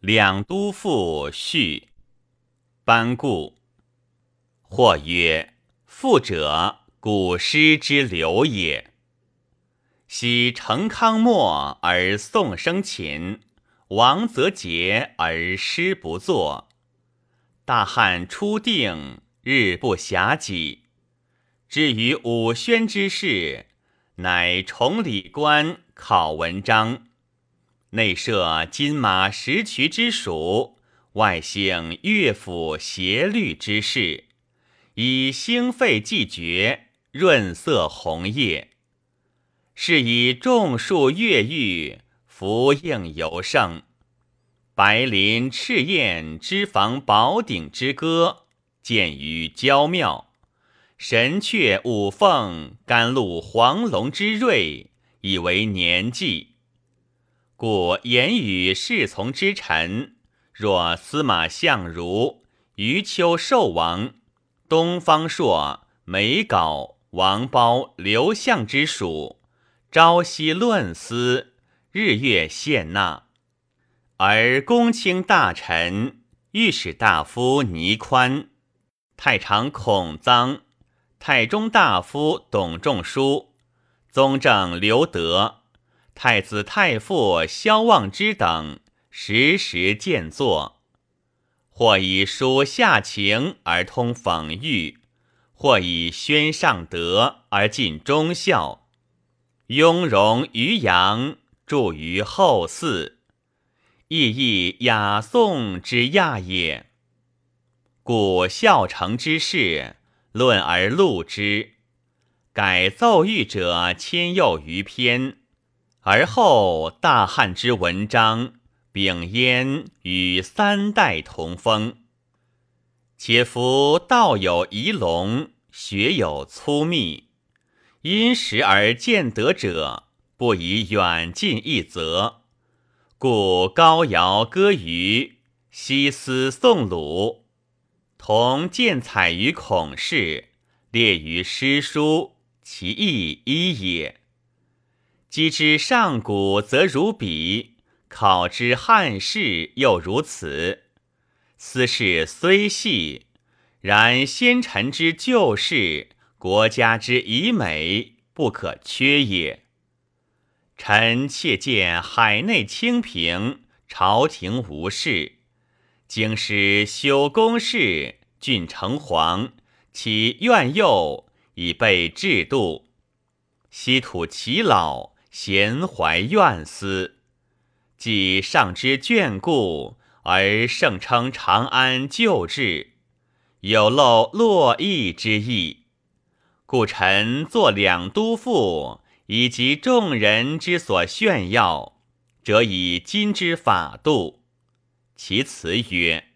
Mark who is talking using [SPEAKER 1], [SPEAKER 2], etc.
[SPEAKER 1] 两都赋序，班固。或曰：赋者，古诗之流也。昔成康末而宋生秦，王则杰而诗不作。大汉初定，日不暇己。至于武宣之事，乃崇礼官，考文章。内设金马石渠之属，外兴乐府协律之事，以兴废既绝，润色红叶。是以众树乐玉，福应尤盛。白林赤焰之房宝鼎之歌，见于郊庙；神阙五凤，甘露黄龙之瑞，以为年纪。故言语侍从之臣，若司马相如、余秋寿王、东方朔、梅皋、王褒、刘向之属，朝夕论思，日月献纳；而公卿大臣、御史大夫倪宽、太常孔臧、太中大夫董仲舒、宗正刘德。太子太傅萧望之等时时见作，或以书下情而通讽喻，或以宣上德而尽忠孝，雍容于阳，著于后嗣，亦亦雅颂之亚也。故孝成之事，论而录之，改奏谕者千又余篇。而后大汉之文章，秉焉与三代同风。且夫道有仪龙，学有粗密，因时而见得者，不以远近一则。故高尧歌虞，西斯宋鲁，同见采于孔氏，列于诗书，其义一也。积之上古，则如彼；考之汉室，又如此。斯事虽细，然先臣之旧事，国家之遗美，不可缺也。臣窃见海内清平，朝廷无事，京师修宫室，郡城隍，其苑囿，以备制度。西土其老。闲怀怨思，既上之眷顾，而盛称长安旧制，有漏落邑之意。故臣作两都赋，以及众人之所炫耀，则以今之法度。其辞曰：“